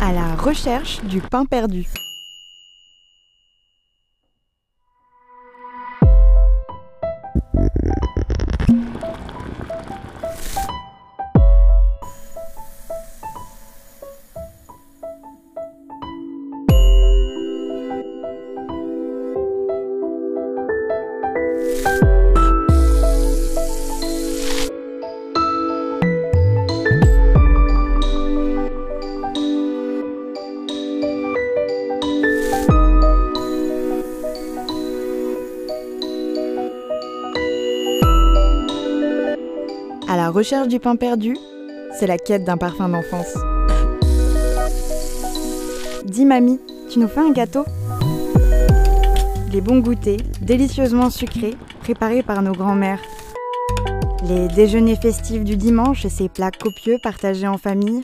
À la recherche du pain perdu. La recherche du pain perdu, c'est la quête d'un parfum d'enfance. Dis mamie, tu nous fais un gâteau? Les bons goûters, délicieusement sucrés, préparés par nos grands-mères. Les déjeuners festifs du dimanche et ces plats copieux partagés en famille.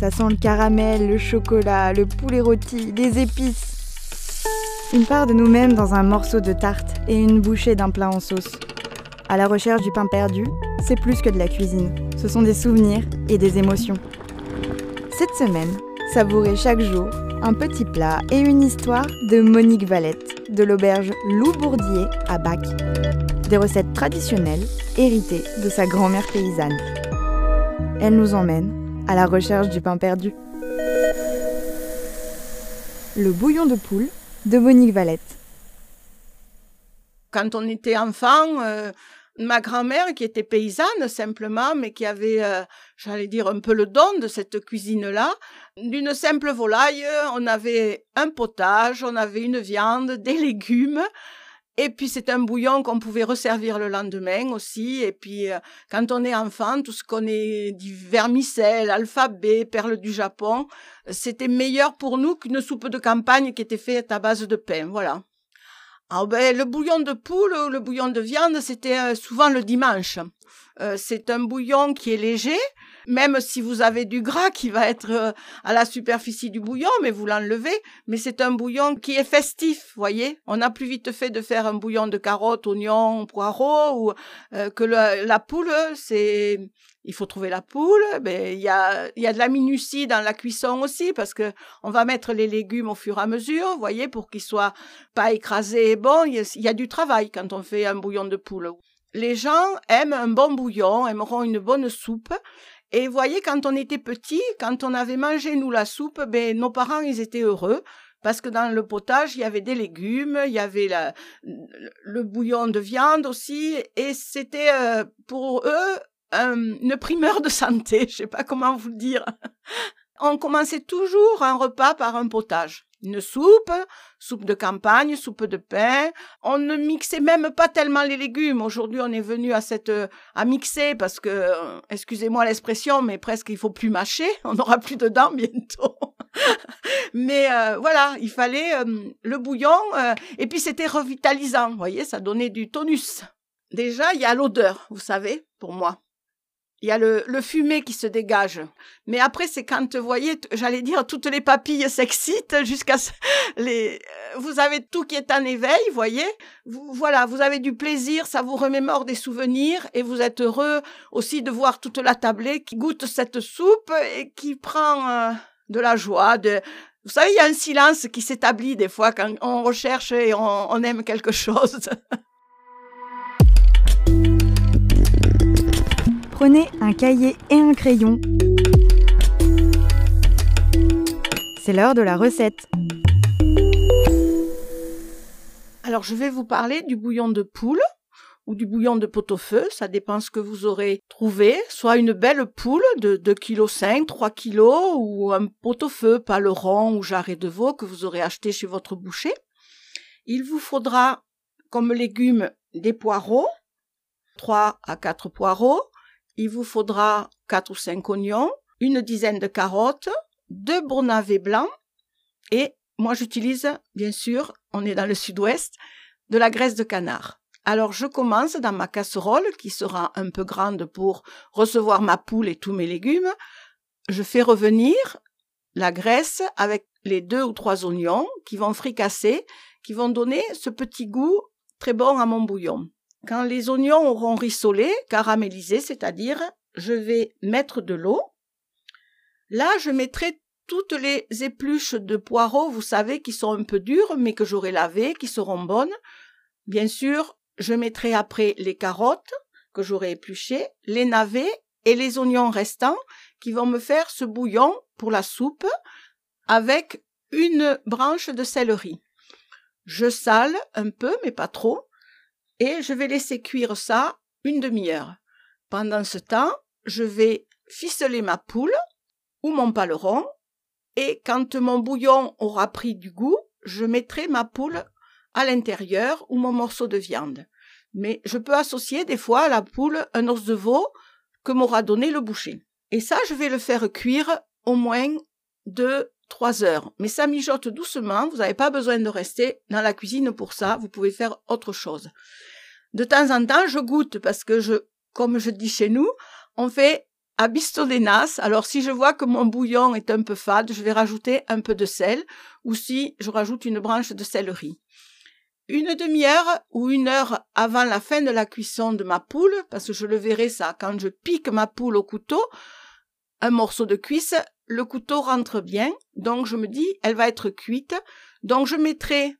Ça sent le caramel, le chocolat, le poulet rôti, les épices. Une part de nous-mêmes dans un morceau de tarte et une bouchée d'un plat en sauce. À la recherche du pain perdu, c'est plus que de la cuisine. Ce sont des souvenirs et des émotions. Cette semaine, savourez chaque jour un petit plat et une histoire de Monique Valette, de l'auberge Loup Bourdier à Bac. Des recettes traditionnelles héritées de sa grand-mère paysanne. Elle nous emmène à la recherche du pain perdu. Le bouillon de poule de Monique Valette. Quand on était enfant, euh, ma grand-mère, qui était paysanne simplement, mais qui avait, euh, j'allais dire, un peu le don de cette cuisine-là, d'une simple volaille, on avait un potage, on avait une viande, des légumes, et puis c'est un bouillon qu'on pouvait resservir le lendemain aussi. Et puis euh, quand on est enfant, tout ce qu'on est du vermicelle, alphabet, perles du Japon, c'était meilleur pour nous qu'une soupe de campagne qui était faite à base de pain. Voilà. Ah ben, le bouillon de poule, le bouillon de viande, c'était euh, souvent le dimanche. Euh, c'est un bouillon qui est léger, même si vous avez du gras qui va être euh, à la superficie du bouillon, mais vous l'enlevez. Mais c'est un bouillon qui est festif, voyez. On a plus vite fait de faire un bouillon de carottes, oignons, poireaux, ou que la poule, c'est il faut trouver la poule. Ben il y a il y a de la minutie dans la cuisson aussi parce que on va mettre les légumes au fur et à mesure, vous voyez, pour qu'ils soient pas écrasés et bons. Il y, a, du travail quand on fait un bouillon de poule. Les gens aiment un bon bouillon, aimeront une bonne soupe. Et vous voyez, quand on était petit, quand on avait mangé nous la soupe, ben nos parents ils étaient heureux parce que dans le potage, il y avait des légumes, il y avait la, le bouillon de viande aussi, et c'était euh, pour eux une primeur de santé, je sais pas comment vous le dire. On commençait toujours un repas par un potage. Une soupe, soupe de campagne, soupe de pain. On ne mixait même pas tellement les légumes. Aujourd'hui, on est venu à cette à mixer parce que, excusez-moi l'expression, mais presque il faut plus mâcher. On n'aura plus de dents bientôt. mais euh, voilà, il fallait euh, le bouillon euh, et puis c'était revitalisant. Vous voyez, ça donnait du tonus. Déjà, il y a l'odeur, vous savez, pour moi. Il y a le, le fumé qui se dégage. Mais après, c'est quand, vous voyez, j'allais dire, toutes les papilles s'excitent jusqu'à les, euh, vous avez tout qui est en éveil, voyez. Voilà, vous avez du plaisir, ça vous remémore des souvenirs et vous êtes heureux aussi de voir toute la tablée qui goûte cette soupe et qui prend euh, de la joie, de, vous savez, il y a un silence qui s'établit des fois quand on recherche et on aime quelque chose. Prenez un cahier et un crayon. C'est l'heure de la recette. Alors, je vais vous parler du bouillon de poule ou du bouillon de pot-au-feu, ça dépend ce que vous aurez trouvé, soit une belle poule de 2,5 kg, 3 kg, ou un pot-au-feu, pas le ou jarret de veau que vous aurez acheté chez votre boucher. Il vous faudra comme légumes des poireaux, 3 à 4 poireaux, il vous faudra quatre ou cinq oignons, une dizaine de carottes, deux navets blancs et moi j'utilise, bien sûr, on est dans le sud-ouest, de la graisse de canard. Alors je commence dans ma casserole qui sera un peu grande pour recevoir ma poule et tous mes légumes. Je fais revenir la graisse avec les deux ou trois oignons qui vont fricasser, qui vont donner ce petit goût très bon à mon bouillon. Quand les oignons auront rissolé, caramélisé, c'est-à-dire, je vais mettre de l'eau. Là, je mettrai toutes les épluches de poireaux, vous savez, qui sont un peu dures, mais que j'aurai lavées, qui seront bonnes. Bien sûr, je mettrai après les carottes que j'aurai épluchées, les navets et les oignons restants qui vont me faire ce bouillon pour la soupe avec une branche de céleri. Je sale un peu, mais pas trop, et je vais laisser cuire ça une demi-heure. Pendant ce temps, je vais ficeler ma poule ou mon paleron, et quand mon bouillon aura pris du goût, je mettrai ma poule à l'intérieur ou mon morceau de viande. Mais je peux associer des fois à la poule un os de veau que m'aura donné le boucher. Et ça, je vais le faire cuire au moins de trois heures. Mais ça mijote doucement, vous n'avez pas besoin de rester dans la cuisine pour ça, vous pouvez faire autre chose. De temps en temps, je goûte parce que je, comme je dis chez nous, on fait à nas. Alors si je vois que mon bouillon est un peu fade, je vais rajouter un peu de sel ou si je rajoute une branche de céleri. Une demi-heure ou une heure avant la fin de la cuisson de ma poule, parce que je le verrai ça quand je pique ma poule au couteau, un morceau de cuisse, le couteau rentre bien, donc je me dis elle va être cuite, donc je mettrai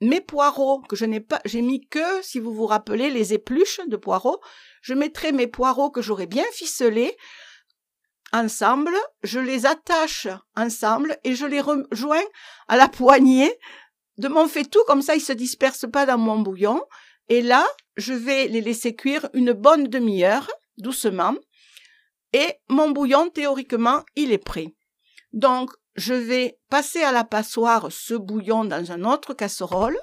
mes poireaux que je n'ai pas, j'ai mis que, si vous vous rappelez, les épluches de poireaux. Je mettrai mes poireaux que j'aurai bien ficelés ensemble, je les attache ensemble et je les rejoins à la poignée de mon faitout, comme ça ils se dispersent pas dans mon bouillon. Et là, je vais les laisser cuire une bonne demi-heure, doucement. Et mon bouillon, théoriquement, il est prêt. Donc, je vais passer à la passoire ce bouillon dans un autre casserole.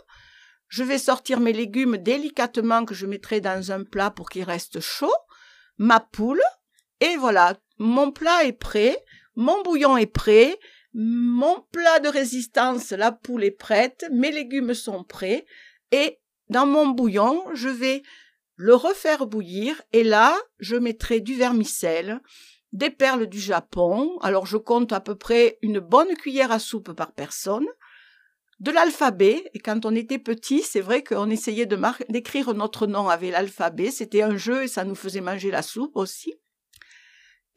Je vais sortir mes légumes délicatement que je mettrai dans un plat pour qu'il reste chaud, ma poule, et voilà, mon plat est prêt, mon bouillon est prêt, mon plat de résistance, la poule est prête, mes légumes sont prêts, et dans mon bouillon, je vais le refaire bouillir, et là, je mettrai du vermicelle, des perles du Japon, alors je compte à peu près une bonne cuillère à soupe par personne, de l'alphabet, et quand on était petit, c'est vrai qu'on essayait d'écrire notre nom avec l'alphabet, c'était un jeu et ça nous faisait manger la soupe aussi.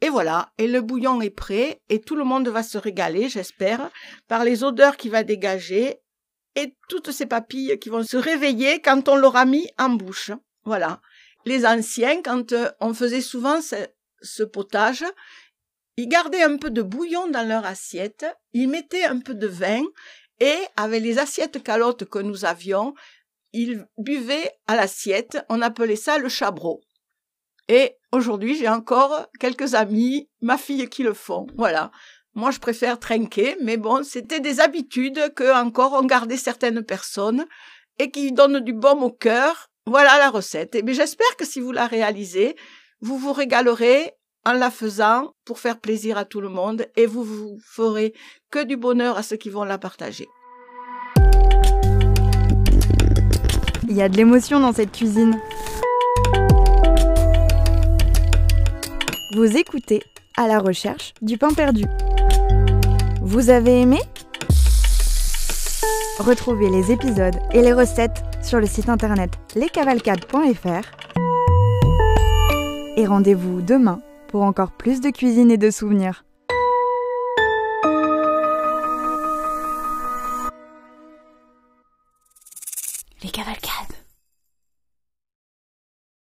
Et voilà, et le bouillon est prêt, et tout le monde va se régaler, j'espère, par les odeurs qu'il va dégager, et toutes ces papilles qui vont se réveiller quand on l'aura mis en bouche. Voilà. Les anciens, quand euh, on faisait souvent ce potage, ils gardaient un peu de bouillon dans leur assiette, ils mettaient un peu de vin et avec les assiettes calottes que nous avions, ils buvaient à l'assiette, on appelait ça le chabreau. Et aujourd'hui, j'ai encore quelques amis, ma fille qui le font. Voilà. Moi, je préfère trinquer, mais bon, c'était des habitudes que encore ont gardé certaines personnes et qui donnent du baume au cœur. Voilà la recette. Et j'espère que si vous la réalisez, vous vous régalerez en la faisant pour faire plaisir à tout le monde et vous vous ferez que du bonheur à ceux qui vont la partager. Il y a de l'émotion dans cette cuisine. Vous écoutez à la recherche du pain perdu. Vous avez aimé? Retrouvez les épisodes et les recettes sur le site internet lescavalcades.fr et rendez-vous demain pour encore plus de cuisine et de souvenirs.